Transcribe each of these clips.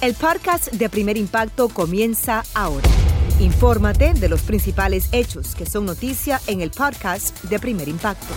El podcast de Primer Impacto comienza ahora. Infórmate de los principales hechos que son noticia en el podcast de Primer Impacto.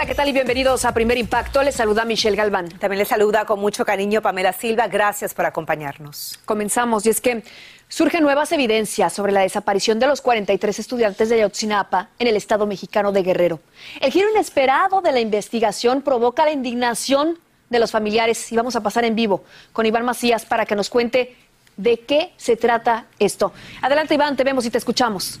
Hola, ¿qué tal y bienvenidos a Primer Impacto? Les saluda Michelle Galván. También les saluda con mucho cariño Pamela Silva. Gracias por acompañarnos. Comenzamos y es que surgen nuevas evidencias sobre la desaparición de los 43 estudiantes de Ayotzinapa en el estado mexicano de Guerrero. El giro inesperado de la investigación provoca la indignación de los familiares y vamos a pasar en vivo con Iván Macías para que nos cuente de qué se trata esto. Adelante Iván, te vemos y te escuchamos.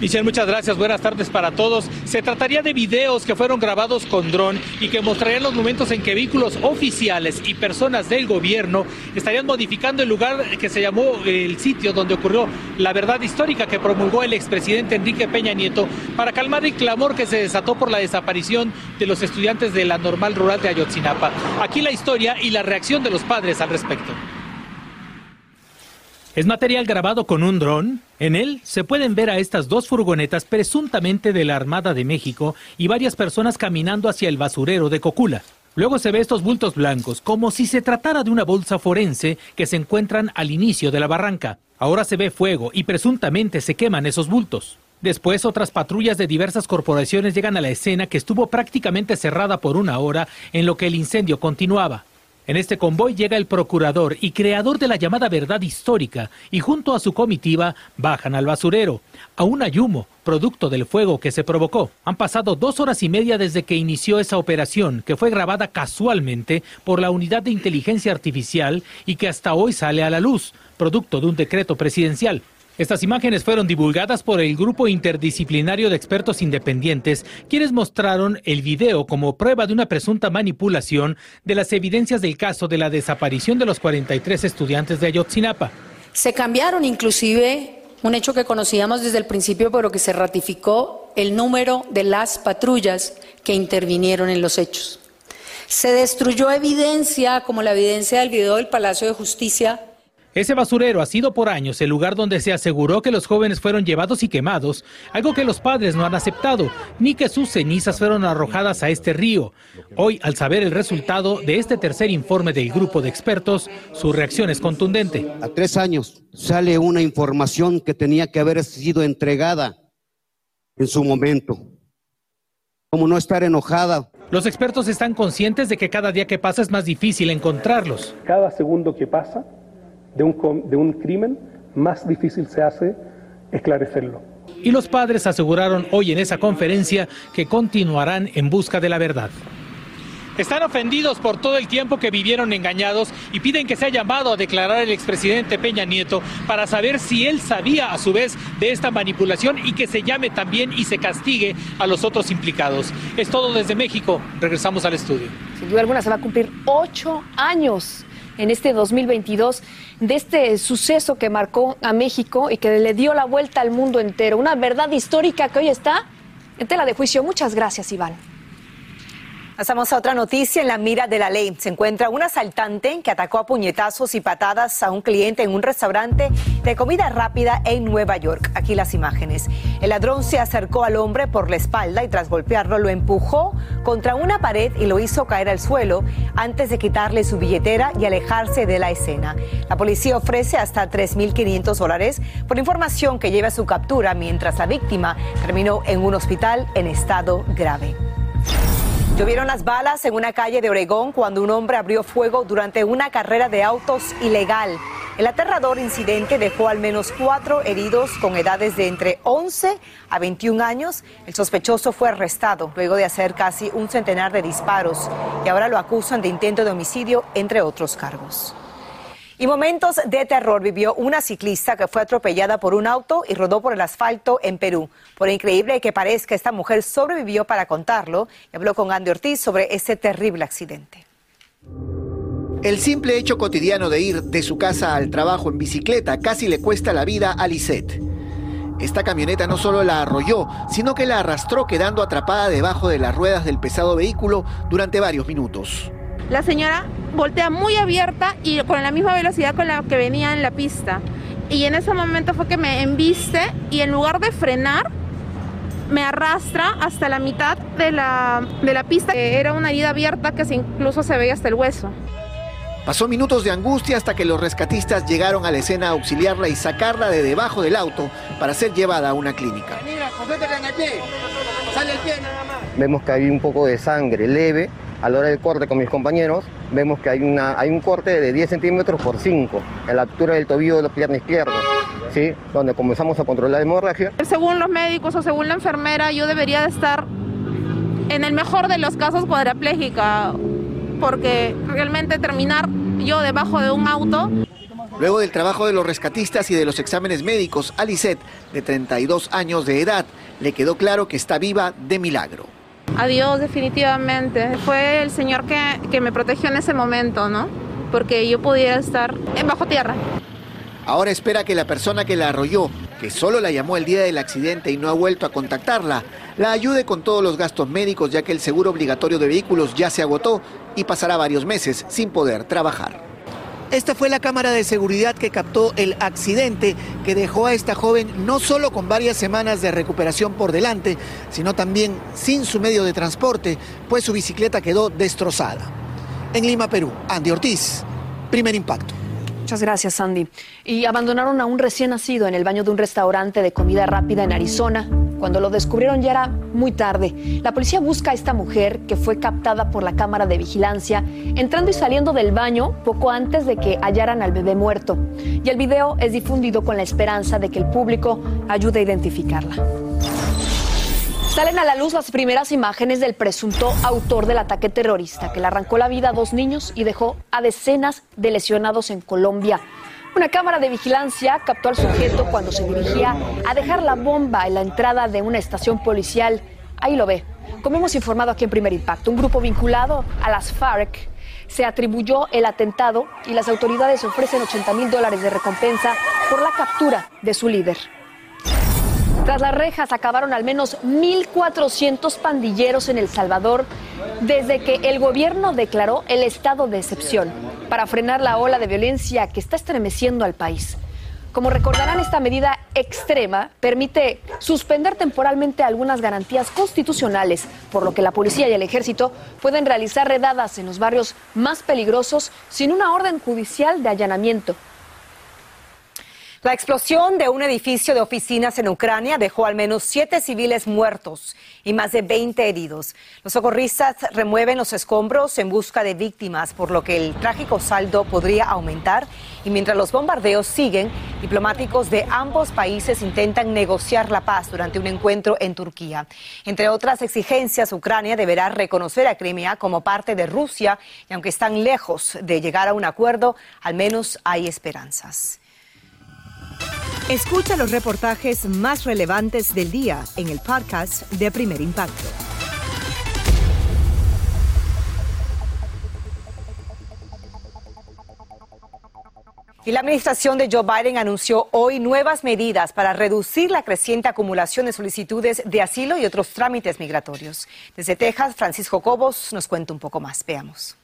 Michelle, muchas gracias. Buenas tardes para todos. Se trataría de videos que fueron grabados con dron y que mostrarían los momentos en que vehículos oficiales y personas del gobierno estarían modificando el lugar que se llamó el sitio donde ocurrió la verdad histórica que promulgó el expresidente Enrique Peña Nieto para calmar el clamor que se desató por la desaparición de los estudiantes de la normal rural de Ayotzinapa. Aquí la historia y la reacción de los padres al respecto. Es material grabado con un dron. En él se pueden ver a estas dos furgonetas presuntamente de la Armada de México y varias personas caminando hacia el basurero de Cocula. Luego se ve estos bultos blancos, como si se tratara de una bolsa forense que se encuentran al inicio de la barranca. Ahora se ve fuego y presuntamente se queman esos bultos. Después otras patrullas de diversas corporaciones llegan a la escena que estuvo prácticamente cerrada por una hora en lo que el incendio continuaba. En este convoy llega el procurador y creador de la llamada verdad histórica y junto a su comitiva bajan al basurero. Aún hay humo, producto del fuego que se provocó. Han pasado dos horas y media desde que inició esa operación, que fue grabada casualmente por la Unidad de Inteligencia Artificial y que hasta hoy sale a la luz, producto de un decreto presidencial. Estas imágenes fueron divulgadas por el grupo interdisciplinario de expertos independientes, quienes mostraron el video como prueba de una presunta manipulación de las evidencias del caso de la desaparición de los 43 estudiantes de Ayotzinapa. Se cambiaron inclusive un hecho que conocíamos desde el principio, pero que se ratificó el número de las patrullas que intervinieron en los hechos. Se destruyó evidencia, como la evidencia del video del Palacio de Justicia, ese basurero ha sido por años el lugar donde se aseguró que los jóvenes fueron llevados y quemados, algo que los padres no han aceptado, ni que sus cenizas fueron arrojadas a este río. Hoy, al saber el resultado de este tercer informe del grupo de expertos, su reacción es contundente. A tres años sale una información que tenía que haber sido entregada en su momento. Como no estar enojada los expertos están conscientes de que cada día que pasa es más difícil encontrarlos. Cada segundo que pasa de un, de un crimen, más difícil se hace esclarecerlo. Y los padres aseguraron hoy en esa conferencia que continuarán en busca de la verdad. Están ofendidos por todo el tiempo que vivieron engañados y piden que sea llamado a declarar el expresidente Peña Nieto para saber si él sabía a su vez de esta manipulación y que se llame también y se castigue a los otros implicados. Es todo desde México. Regresamos al estudio. Sin duda alguna se va a cumplir ocho años en este 2022 de este suceso que marcó a México y que le dio la vuelta al mundo entero. Una verdad histórica que hoy está en tela de juicio. Muchas gracias, Iván. Pasamos a otra noticia. En la mira de la ley se encuentra un asaltante que atacó a puñetazos y patadas a un cliente en un restaurante de comida rápida en Nueva York. Aquí las imágenes. El ladrón se acercó al hombre por la espalda y tras golpearlo lo empujó contra una pared y lo hizo caer al suelo antes de quitarle su billetera y alejarse de la escena. La policía ofrece hasta 3.500 dólares por información que lleva a su captura mientras la víctima terminó en un hospital en estado grave. Llovieron las balas en una calle de Oregón cuando un hombre abrió fuego durante una carrera de autos ilegal. El aterrador incidente dejó al menos cuatro heridos con edades de entre 11 a 21 años. El sospechoso fue arrestado luego de hacer casi un centenar de disparos y ahora lo acusan de intento de homicidio, entre otros cargos. Y momentos de terror vivió una ciclista que fue atropellada por un auto y rodó por el asfalto en Perú. Por increíble que parezca, esta mujer sobrevivió para contarlo y habló con Andy Ortiz sobre ese terrible accidente. El simple hecho cotidiano de ir de su casa al trabajo en bicicleta casi le cuesta la vida a Lisette. Esta camioneta no solo la arrolló, sino que la arrastró quedando atrapada debajo de las ruedas del pesado vehículo durante varios minutos. La señora voltea muy abierta y con la misma velocidad con la que venía en la pista. y en ese momento fue que me embiste y en lugar de frenar, me arrastra hasta la mitad de la, de la pista. Era una herida abierta que incluso se veía hasta el hueso. Pasó minutos de angustia hasta que los rescatistas llegaron a la escena a auxiliarla y sacarla de debajo del auto para ser llevada a una clínica. Vemos que hay un poco de sangre leve. A la hora del corte con mis compañeros, vemos que hay, una, hay un corte de 10 centímetros por 5 en la altura del tobillo de la pierna izquierda, ¿sí? donde comenzamos a controlar la hemorragia. Según los médicos o según la enfermera, yo debería de estar, en el mejor de los casos, cuadraplégica porque realmente terminar yo debajo de un auto. Luego del trabajo de los rescatistas y de los exámenes médicos, a de 32 años de edad, le quedó claro que está viva de milagro. Adiós, definitivamente. Fue el Señor que, que me protegió en ese momento, ¿no? Porque yo pudiera estar bajo tierra. Ahora espera que la persona que la arrolló, que solo la llamó el día del accidente y no ha vuelto a contactarla, la ayude con todos los gastos médicos ya que el seguro obligatorio de vehículos ya se agotó y pasará varios meses sin poder trabajar. Esta fue la cámara de seguridad que captó el accidente que dejó a esta joven no solo con varias semanas de recuperación por delante, sino también sin su medio de transporte, pues su bicicleta quedó destrozada. En Lima, Perú, Andy Ortiz, primer impacto. Muchas gracias, Sandy. Y abandonaron a un recién nacido en el baño de un restaurante de comida rápida en Arizona. Cuando lo descubrieron ya era muy tarde. La policía busca a esta mujer que fue captada por la cámara de vigilancia entrando y saliendo del baño poco antes de que hallaran al bebé muerto. Y el video es difundido con la esperanza de que el público ayude a identificarla. Salen a la luz las primeras imágenes del presunto autor del ataque terrorista que le arrancó la vida a dos niños y dejó a decenas de lesionados en Colombia. Una cámara de vigilancia captó al sujeto cuando se dirigía a dejar la bomba en la entrada de una estación policial. Ahí lo ve. Como hemos informado aquí en Primer Impacto, un grupo vinculado a las FARC se atribuyó el atentado y las autoridades ofrecen 80 mil dólares de recompensa por la captura de su líder. Tras las rejas acabaron al menos 1.400 pandilleros en El Salvador desde que el gobierno declaró el estado de excepción para frenar la ola de violencia que está estremeciendo al país. Como recordarán, esta medida extrema permite suspender temporalmente algunas garantías constitucionales, por lo que la policía y el ejército pueden realizar redadas en los barrios más peligrosos sin una orden judicial de allanamiento. La explosión de un edificio de oficinas en Ucrania dejó al menos siete civiles muertos y más de 20 heridos. Los socorristas remueven los escombros en busca de víctimas, por lo que el trágico saldo podría aumentar. Y mientras los bombardeos siguen, diplomáticos de ambos países intentan negociar la paz durante un encuentro en Turquía. Entre otras exigencias, Ucrania deberá reconocer a Crimea como parte de Rusia y aunque están lejos de llegar a un acuerdo, al menos hay esperanzas. Escucha los reportajes más relevantes del día en el podcast de Primer Impacto. Y la administración de Joe Biden anunció hoy nuevas medidas para reducir la creciente acumulación de solicitudes de asilo y otros trámites migratorios. Desde Texas, Francisco Cobos nos cuenta un poco más. Veamos.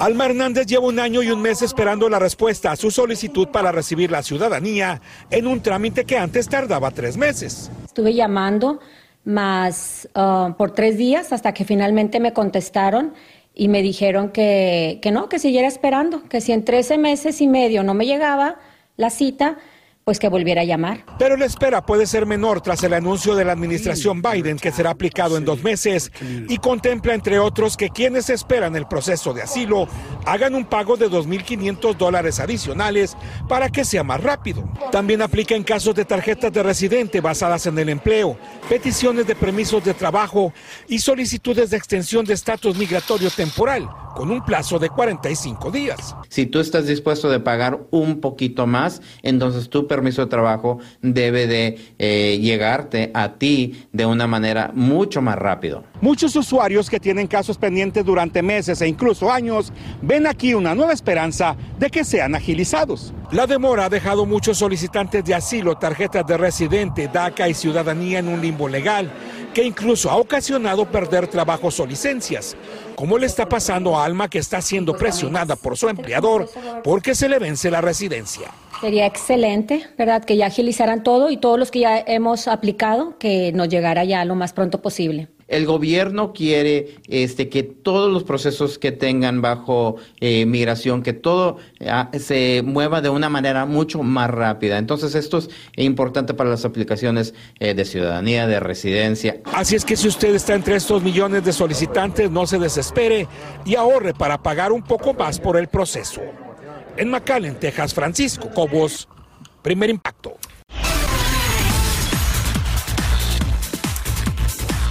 Alma Hernández lleva un año y un mes esperando la respuesta a su solicitud para recibir la ciudadanía en un trámite que antes tardaba tres meses. Estuve llamando más uh, por tres días hasta que finalmente me contestaron y me dijeron que, que no, que siguiera esperando, que si en 13 meses y medio no me llegaba la cita, pues que volviera a llamar. Pero la espera puede ser menor tras el anuncio de la administración Biden que será aplicado en dos meses y contempla, entre otros, que quienes esperan el proceso de asilo hagan un pago de 2.500 dólares adicionales para que sea más rápido. También aplica en casos de tarjetas de residente basadas en el empleo, peticiones de permisos de trabajo y solicitudes de extensión de estatus migratorio temporal con un plazo de 45 días. Si tú estás dispuesto de pagar un poquito más, entonces tu permiso de trabajo debe de eh, llegarte a ti de una manera mucho más rápido. Muchos usuarios que tienen casos pendientes durante meses e incluso años ven aquí una nueva esperanza de que sean agilizados. La demora ha dejado muchos solicitantes de asilo, tarjetas de residente, DACA y ciudadanía en un limbo legal que incluso ha ocasionado perder trabajos o licencias, como le está pasando a Alma que está siendo presionada por su empleador porque se le vence la residencia. Sería excelente, ¿verdad? Que ya agilizaran todo y todos los que ya hemos aplicado, que nos llegara ya lo más pronto posible. El gobierno quiere este, que todos los procesos que tengan bajo eh, migración, que todo ah, se mueva de una manera mucho más rápida. Entonces esto es importante para las aplicaciones eh, de ciudadanía, de residencia. Así es que si usted está entre estos millones de solicitantes, no se desespere y ahorre para pagar un poco más por el proceso. En McAllen, Texas, Francisco Cobos, primer impacto.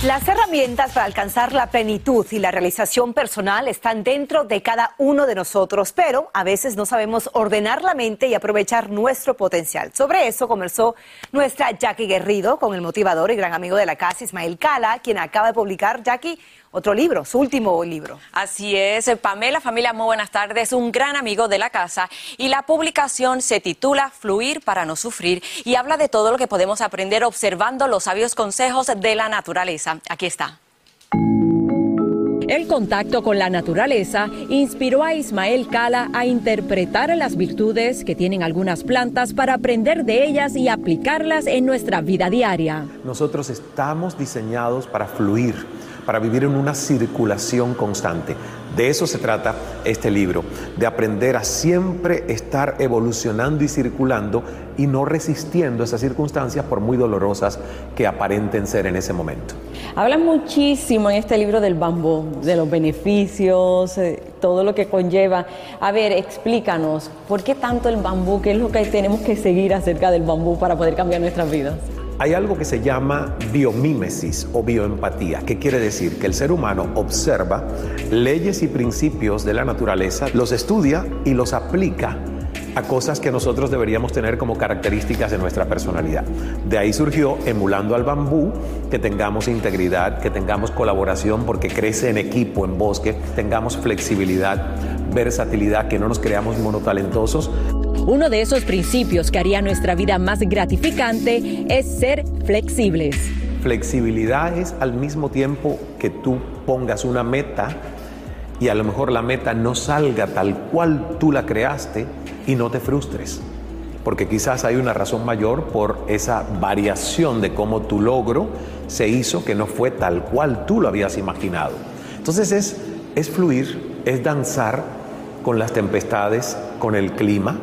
Las herramientas para alcanzar la plenitud y la realización personal están dentro de cada uno de nosotros, pero a veces no sabemos ordenar la mente y aprovechar nuestro potencial. Sobre eso conversó nuestra Jackie Guerrido con el motivador y gran amigo de la casa, Ismael Cala, quien acaba de publicar, Jackie, otro libro, su último libro. Así es, Pamela, familia, muy buenas tardes, un gran amigo de la casa y la publicación se titula Fluir para no sufrir y habla de todo lo que podemos aprender observando los sabios consejos de la naturaleza. Aquí está. El contacto con la naturaleza inspiró a Ismael Cala a interpretar las virtudes que tienen algunas plantas para aprender de ellas y aplicarlas en nuestra vida diaria. Nosotros estamos diseñados para fluir para vivir en una circulación constante. De eso se trata este libro, de aprender a siempre estar evolucionando y circulando y no resistiendo esas circunstancias por muy dolorosas que aparenten ser en ese momento. Habla muchísimo en este libro del bambú, de los beneficios, eh, todo lo que conlleva. A ver, explícanos, ¿por qué tanto el bambú? ¿Qué es lo que tenemos que seguir acerca del bambú para poder cambiar nuestras vidas? Hay algo que se llama biomímesis o bioempatía, que quiere decir que el ser humano observa leyes y principios de la naturaleza, los estudia y los aplica a cosas que nosotros deberíamos tener como características de nuestra personalidad. De ahí surgió, emulando al bambú, que tengamos integridad, que tengamos colaboración porque crece en equipo, en bosque, tengamos flexibilidad, versatilidad, que no nos creamos monotalentosos. Uno de esos principios que haría nuestra vida más gratificante es ser flexibles. Flexibilidad es al mismo tiempo que tú pongas una meta y a lo mejor la meta no salga tal cual tú la creaste y no te frustres. Porque quizás hay una razón mayor por esa variación de cómo tu logro se hizo que no fue tal cual tú lo habías imaginado. Entonces es, es fluir, es danzar con las tempestades, con el clima,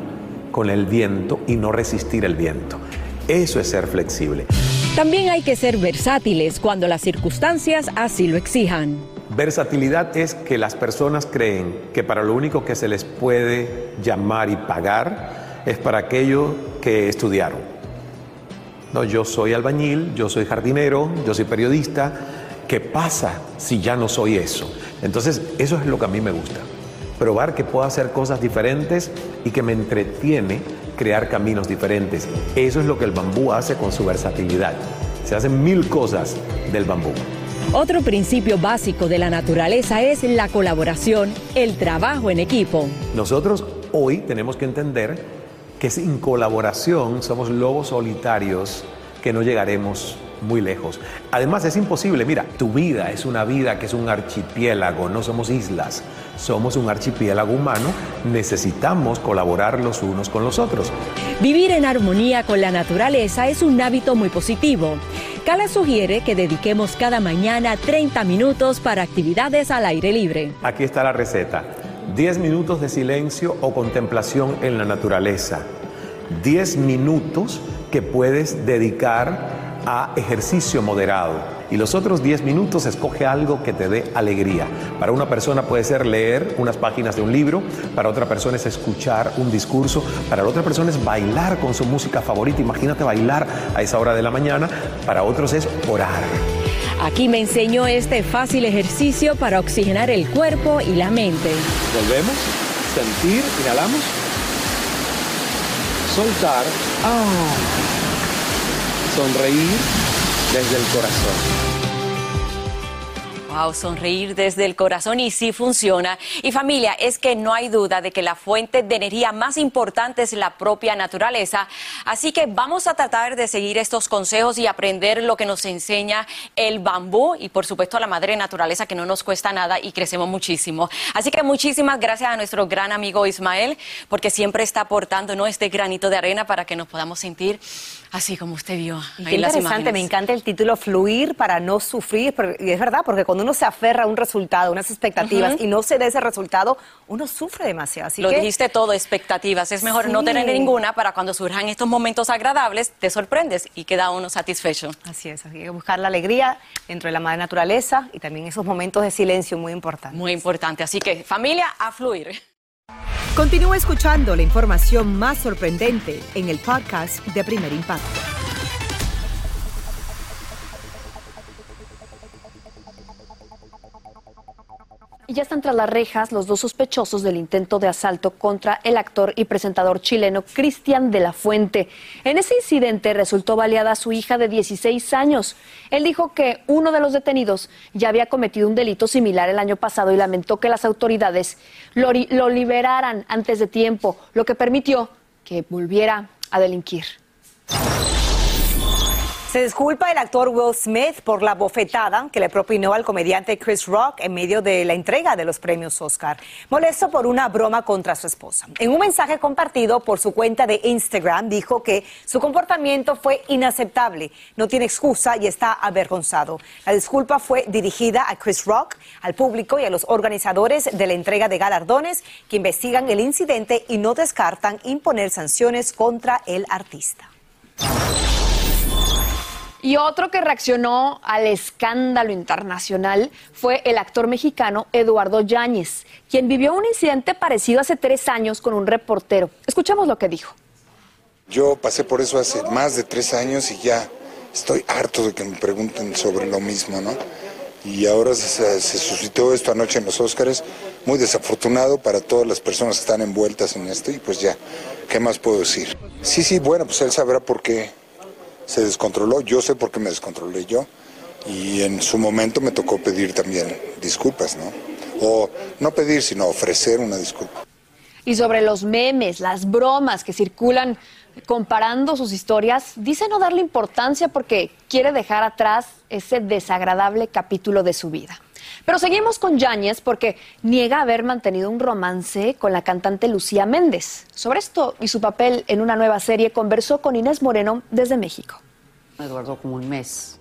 con el viento y no resistir el viento. Eso es ser flexible. También hay que ser versátiles cuando las circunstancias así lo exijan. Versatilidad es que las personas creen que para lo único que se les puede llamar y pagar es para aquello que estudiaron. No, yo soy albañil, yo soy jardinero, yo soy periodista. ¿Qué pasa si ya no soy eso? Entonces, eso es lo que a mí me gusta probar que puedo hacer cosas diferentes y que me entretiene crear caminos diferentes. Eso es lo que el bambú hace con su versatilidad. Se hacen mil cosas del bambú. Otro principio básico de la naturaleza es la colaboración, el trabajo en equipo. Nosotros hoy tenemos que entender que sin colaboración somos lobos solitarios que no llegaremos muy lejos. Además es imposible, mira, tu vida es una vida que es un archipiélago, no somos islas, somos un archipiélago humano, necesitamos colaborar los unos con los otros. Vivir en armonía con la naturaleza es un hábito muy positivo. Cala sugiere que dediquemos cada mañana 30 minutos para actividades al aire libre. Aquí está la receta. 10 minutos de silencio o contemplación en la naturaleza. 10 minutos que puedes dedicar a ejercicio moderado y los otros 10 minutos escoge algo que te dé alegría. Para una persona puede ser leer unas páginas de un libro, para otra persona es escuchar un discurso, para otra persona es bailar con su música favorita. Imagínate bailar a esa hora de la mañana, para otros es orar. Aquí me enseñó este fácil ejercicio para oxigenar el cuerpo y la mente. Volvemos, sentir, inhalamos, soltar. Ah sonreír desde el corazón. Wow, sonreír desde el corazón y sí funciona. Y familia, es que no hay duda de que la fuente de energía más importante es la propia naturaleza. Así que vamos a tratar de seguir estos consejos y aprender lo que nos enseña el bambú y por supuesto la madre naturaleza que no nos cuesta nada y crecemos muchísimo. Así que muchísimas gracias a nuestro gran amigo Ismael porque siempre está aportando este granito de arena para que nos podamos sentir así como usted vio. Qué interesante, me encanta el título Fluir para no sufrir. Y es verdad, porque cuando uno se aferra a un resultado, unas expectativas y no se da ese resultado, uno sufre demasiado. Así Lo que... dijiste todo, expectativas. Es mejor no tener ninguna para cuando surjan estos momentos agradables, te sorprendes y queda uno satisfecho. Así es, hay que buscar la alegría dentro de la madre naturaleza y también esos momentos de silencio muy importantes. Muy importante. Así que, familia, a fluir. Continúa escuchando la información más sorprendente en el podcast de Primer Impacto. Y ya están tras las rejas los dos sospechosos del intento de asalto contra el actor y presentador chileno Cristian de la Fuente. En ese incidente resultó baleada su hija de 16 años. Él dijo que uno de los detenidos ya había cometido un delito similar el año pasado y lamentó que las autoridades lo, lo liberaran antes de tiempo, lo que permitió que volviera a delinquir. Se disculpa el actor Will Smith por la bofetada que le propinó al comediante Chris Rock en medio de la entrega de los premios Oscar, molesto por una broma contra su esposa. En un mensaje compartido por su cuenta de Instagram dijo que su comportamiento fue inaceptable, no tiene excusa y está avergonzado. La disculpa fue dirigida a Chris Rock, al público y a los organizadores de la entrega de galardones que investigan el incidente y no descartan imponer sanciones contra el artista. Y otro que reaccionó al escándalo internacional fue el actor mexicano Eduardo Yáñez, quien vivió un incidente parecido hace tres años con un reportero. Escuchamos lo que dijo. Yo pasé por eso hace más de tres años y ya estoy harto de que me pregunten sobre lo mismo, ¿no? Y ahora se, se suscitó esto anoche en los Óscares, muy desafortunado para todas las personas que están envueltas en esto y pues ya, ¿qué más puedo decir? Sí, sí, bueno, pues él sabrá por qué se descontroló, yo sé por qué me descontrolé yo y en su momento me tocó pedir también disculpas, ¿no? O no pedir, sino ofrecer una disculpa. Y sobre los memes, las bromas que circulan comparando sus historias, dice no darle importancia porque quiere dejar atrás ese desagradable capítulo de su vida. Pero seguimos con Yáñez porque niega haber mantenido un romance con la cantante Lucía Méndez. Sobre esto y su papel en una nueva serie conversó con Inés Moreno desde México. Eduardo como un mes.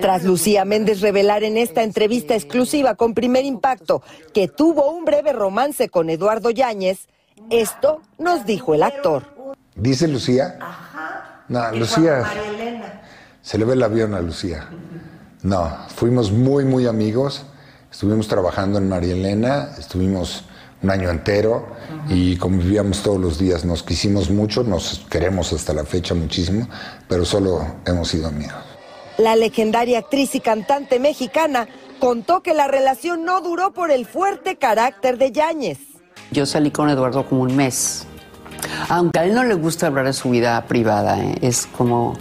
Tras Lucía Méndez revelar en esta entrevista exclusiva con Primer Impacto que tuvo un breve romance con Eduardo Yáñez, esto nos dijo el actor. ¿Dice Lucía? No, Lucía. Se le ve el avión a Lucía. No, fuimos muy, muy amigos. Estuvimos trabajando en María Elena, estuvimos un año entero y convivíamos todos los días. Nos quisimos mucho, nos queremos hasta la fecha muchísimo, pero solo hemos sido amigos. La legendaria actriz y cantante mexicana contó que la relación no duró por el fuerte carácter de Yáñez. Yo salí con Eduardo como un mes. Aunque a él no le gusta hablar de su vida privada, ¿eh? es como,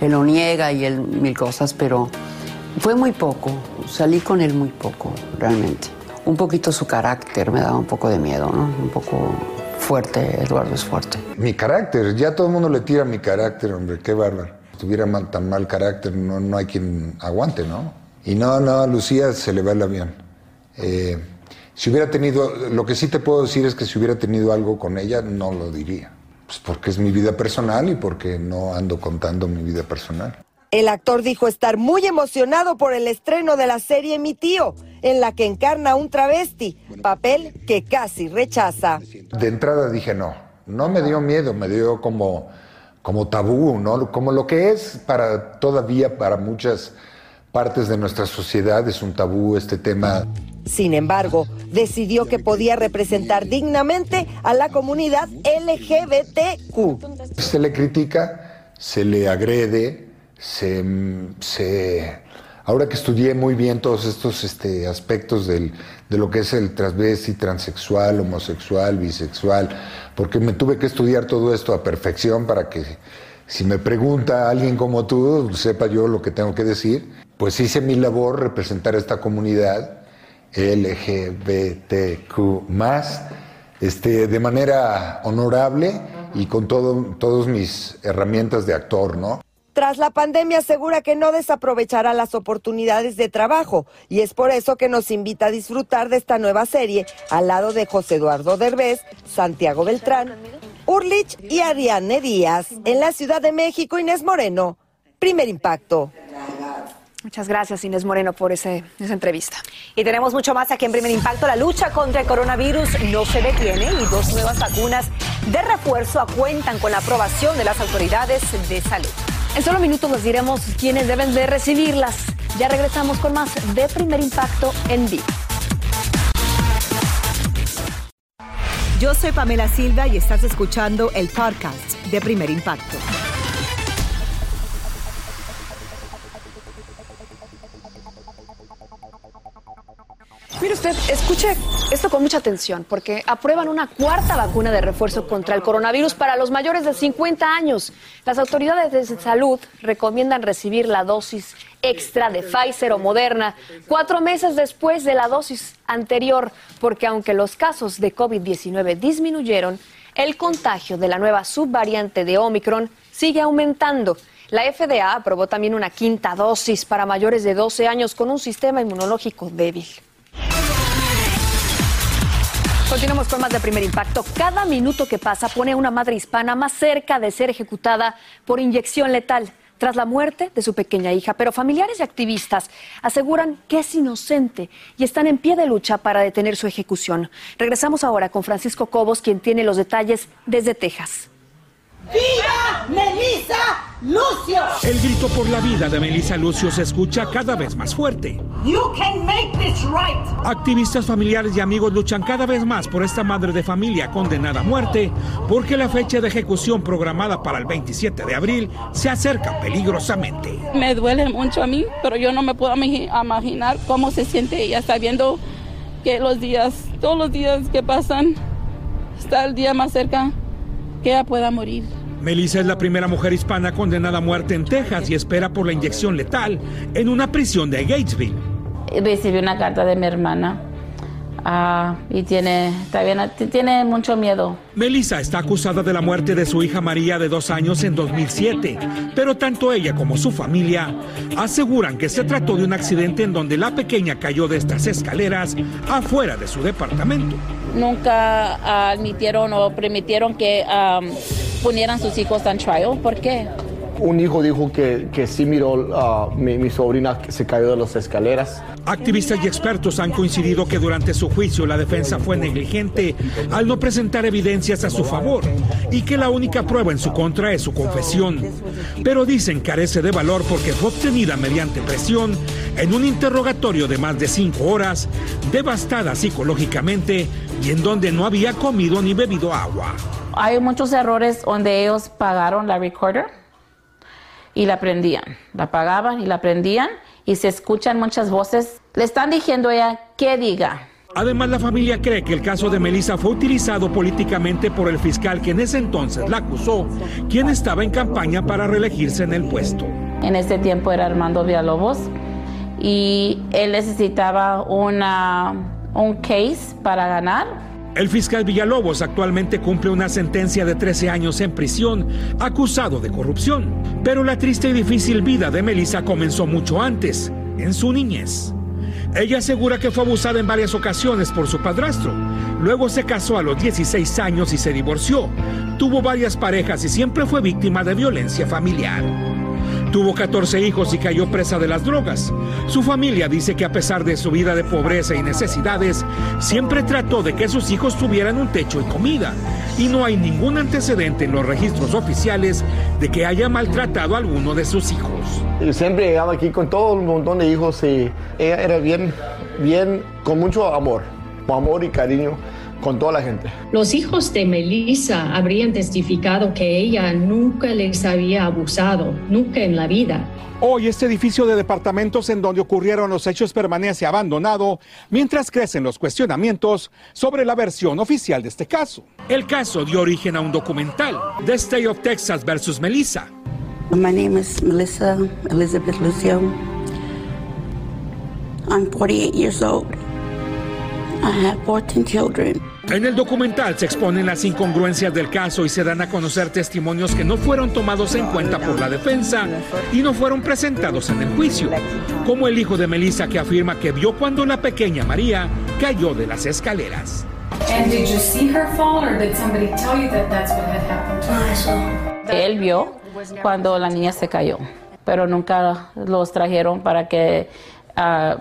él lo niega y él mil cosas, pero fue muy poco. Salí con él muy poco, realmente. Un poquito su carácter me daba un poco de miedo, ¿no? Un poco fuerte, Eduardo es fuerte. Mi carácter, ya todo el mundo le tira mi carácter, hombre, qué bárbaro. Si tuviera mal, tan mal carácter, no, no hay quien aguante, ¿no? Y no, no, a Lucía se le va el avión. Eh, si hubiera tenido, lo que sí te puedo decir es que si hubiera tenido algo con ella, no lo diría. Pues porque es mi vida personal y porque no ando contando mi vida personal. El actor dijo estar muy emocionado por el estreno de la serie Mi tío, en la que encarna un travesti, papel que casi rechaza. De entrada dije no, no me dio miedo, me dio como, como tabú, ¿no? Como lo que es para todavía para muchas partes de nuestra sociedad es un tabú este tema. Sin embargo, decidió que podía representar dignamente a la comunidad LGBTQ. Se le critica, se le agrede, se, se ahora que estudié muy bien todos estos este, aspectos del, de lo que es el transvesti, transexual, homosexual, bisexual, porque me tuve que estudiar todo esto a perfección para que si me pregunta alguien como tú, sepa yo lo que tengo que decir. pues hice mi labor representar a esta comunidad LGBTQ este, de manera honorable y con todo, todas mis herramientas de actor, ¿no? Tras la pandemia asegura que no desaprovechará las oportunidades de trabajo y es por eso que nos invita a disfrutar de esta nueva serie al lado de José Eduardo Derbez, Santiago Beltrán, Urlich y Ariane Díaz. En la Ciudad de México, Inés Moreno, primer impacto. Muchas gracias, Inés Moreno, por ese, esa entrevista. Y tenemos mucho más aquí en Primer Impacto. La lucha contra el coronavirus no se detiene y dos nuevas vacunas de refuerzo cuentan con la aprobación de las autoridades de salud. En solo minutos les diremos quiénes deben de recibirlas. Ya regresamos con más de Primer Impacto en vivo. Yo soy Pamela Silva y estás escuchando el podcast de Primer Impacto. Usted, escuche esto con mucha atención, porque aprueban una cuarta vacuna de refuerzo contra el coronavirus para los mayores de 50 años. Las autoridades de salud recomiendan recibir la dosis extra de Pfizer o Moderna cuatro meses después de la dosis anterior, porque aunque los casos de COVID-19 disminuyeron, el contagio de la nueva subvariante de Omicron sigue aumentando. La FDA aprobó también una quinta dosis para mayores de 12 años con un sistema inmunológico débil. Continuamos con más de primer impacto. Cada minuto que pasa pone a una madre hispana más cerca de ser ejecutada por inyección letal tras la muerte de su pequeña hija. Pero familiares y activistas aseguran que es inocente y están en pie de lucha para detener su ejecución. Regresamos ahora con Francisco Cobos, quien tiene los detalles desde Texas. ¡Viva Melissa Lucio! El grito por la vida de Melissa Lucio se escucha cada vez más fuerte. You can make this right. Activistas familiares y amigos luchan cada vez más por esta madre de familia condenada a muerte porque la fecha de ejecución programada para el 27 de abril se acerca peligrosamente. Me duele mucho a mí, pero yo no me puedo imaginar cómo se siente ella sabiendo que los días, todos los días que pasan, está el día más cerca que ella pueda morir. Melissa es la primera mujer hispana condenada a muerte en Texas y espera por la inyección letal en una prisión de Gatesville. Recibí una carta de mi hermana ah, y tiene, tiene mucho miedo. Melissa está acusada de la muerte de su hija María de dos años en 2007, pero tanto ella como su familia aseguran que se trató de un accidente en donde la pequeña cayó de estas escaleras afuera de su departamento. Nunca admitieron o permitieron que ponieran sus hijos en trial. ¿Por qué? Un hijo dijo que, que sí miró a mi, mi, sobrina que se cayó de las escaleras. Activistas y expertos han coincidido que durante su juicio la defensa fue negligente al no presentar evidencias a su favor y que la única prueba en su contra es su confesión. Pero dicen carece de valor porque fue obtenida mediante presión en un interrogatorio de más de cinco horas, devastada psicológicamente y en donde no había comido ni bebido agua. Hay muchos errores donde ellos pagaron la recorder y la prendían. La pagaban y la prendían y se escuchan muchas voces. Le están diciendo a ella que diga. Además, la familia cree que el caso de Melissa fue utilizado políticamente por el fiscal que en ese entonces la acusó, quien estaba en campaña para reelegirse en el puesto. En ese tiempo era Armando Villalobos y él necesitaba una, un case para ganar el fiscal Villalobos actualmente cumple una sentencia de 13 años en prisión, acusado de corrupción. Pero la triste y difícil vida de Melissa comenzó mucho antes, en su niñez. Ella asegura que fue abusada en varias ocasiones por su padrastro. Luego se casó a los 16 años y se divorció. Tuvo varias parejas y siempre fue víctima de violencia familiar. Tuvo 14 hijos y cayó presa de las drogas. Su familia dice que a pesar de su vida de pobreza y necesidades, siempre trató de que sus hijos tuvieran un techo y comida. Y no hay ningún antecedente en los registros oficiales de que haya maltratado a alguno de sus hijos. Siempre llegaba aquí con todo un montón de hijos y ella era bien, bien, con mucho amor, amor y cariño con toda la gente. Los hijos de Melissa habrían testificado que ella nunca les había abusado, nunca en la vida. Hoy este edificio de departamentos en donde ocurrieron los hechos permanece abandonado mientras crecen los cuestionamientos sobre la versión oficial de este caso. El caso dio origen a un documental, The State of Texas versus Melissa. My name is Melissa Elizabeth Lucio. I'm 48 years old. I have 14 children. En el documental se exponen las incongruencias del caso y se dan a conocer testimonios que no fueron tomados en cuenta por la defensa y no fueron presentados en el juicio, como el hijo de Melissa que afirma que vio cuando la pequeña María cayó de las escaleras. Él vio cuando la niña se cayó, pero nunca los trajeron para que ah,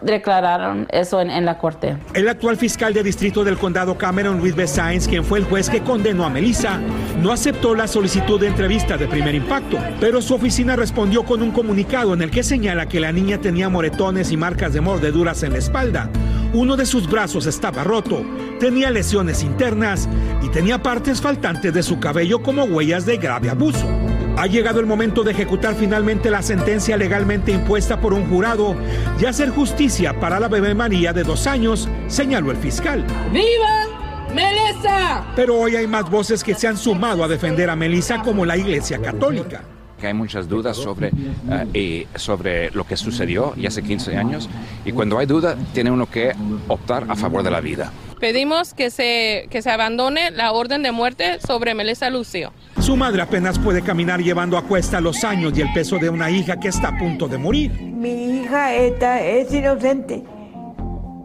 declararon eso en, la corte. El actual fiscal de distrito del condado Cameron, Luis B. Sainz, quien fue el juez que condenó a Melissa, no aceptó la solicitud de entrevista de primer impacto, pero su oficina respondió con un comunicado en el que señala que la niña tenía moretones y marcas de mordeduras en la espalda. Uno de sus brazos estaba roto, tenía lesiones internas y tenía partes faltantes de su cabello como huellas de grave abuso. Ha llegado el momento de ejecutar finalmente la sentencia legalmente impuesta por un jurado y hacer justicia para la bebé María de dos años, señaló el fiscal. ¡Viva Melissa! Pero hoy hay más voces que se han sumado a defender a Melissa como la Iglesia Católica. que hay muchas dudas sobre, eh, y sobre lo que sucedió y hace 15 años. Y cuando hay duda, tiene uno que optar a favor de la vida. Pedimos que se, que se abandone la orden de muerte sobre Melissa Lucio. Su madre apenas puede caminar llevando a cuesta los años y el peso de una hija que está a punto de morir. Mi hija esta es inocente.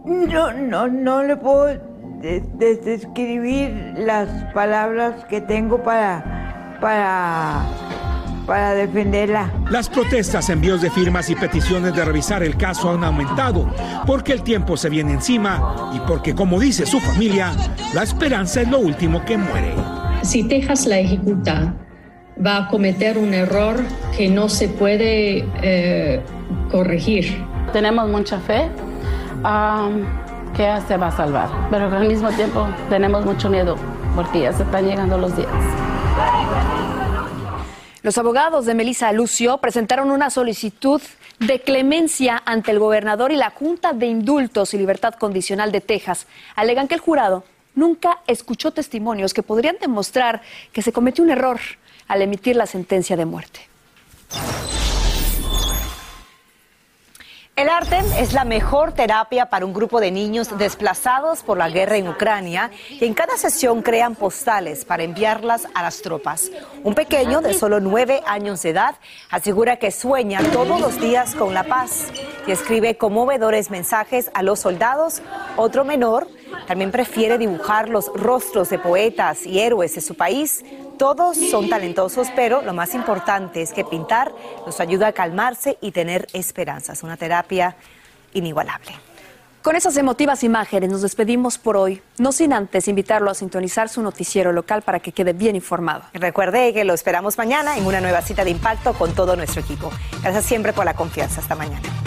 No, no, no le puedo des- des- describir las palabras que tengo para, para, para defenderla. Las protestas, envíos de firmas y peticiones de revisar el caso han aumentado porque el tiempo se viene encima y porque, como dice su familia, la esperanza es lo último que muere. Si Texas la ejecuta, va a cometer un error que no se puede eh, corregir. Tenemos mucha fe am, que ella se va a salvar, pero al mismo tiempo tenemos mucho miedo porque ya se están llegando los días. Los abogados de Melissa Lucio presentaron una solicitud de clemencia ante el gobernador y la Junta de Indultos y Libertad Condicional de Texas. Alegan que el jurado nunca escuchó testimonios que podrían demostrar que se cometió un error al emitir la sentencia de muerte. El arte es la mejor terapia para un grupo de niños desplazados por la guerra en Ucrania y en cada sesión crean postales para enviarlas a las tropas. Un pequeño de solo nueve años de edad asegura que sueña todos los días con la paz y escribe conmovedores mensajes a los soldados. Otro menor también prefiere dibujar los rostros de poetas y héroes de su país. Todos son talentosos, pero lo más importante es que pintar nos ayuda a calmarse y tener esperanzas. Una terapia inigualable. Con esas emotivas imágenes nos despedimos por hoy, no sin antes invitarlo a sintonizar su noticiero local para que quede bien informado. Y Recuerde que lo esperamos mañana en una nueva cita de impacto con todo nuestro equipo. Gracias siempre por la confianza. Hasta mañana.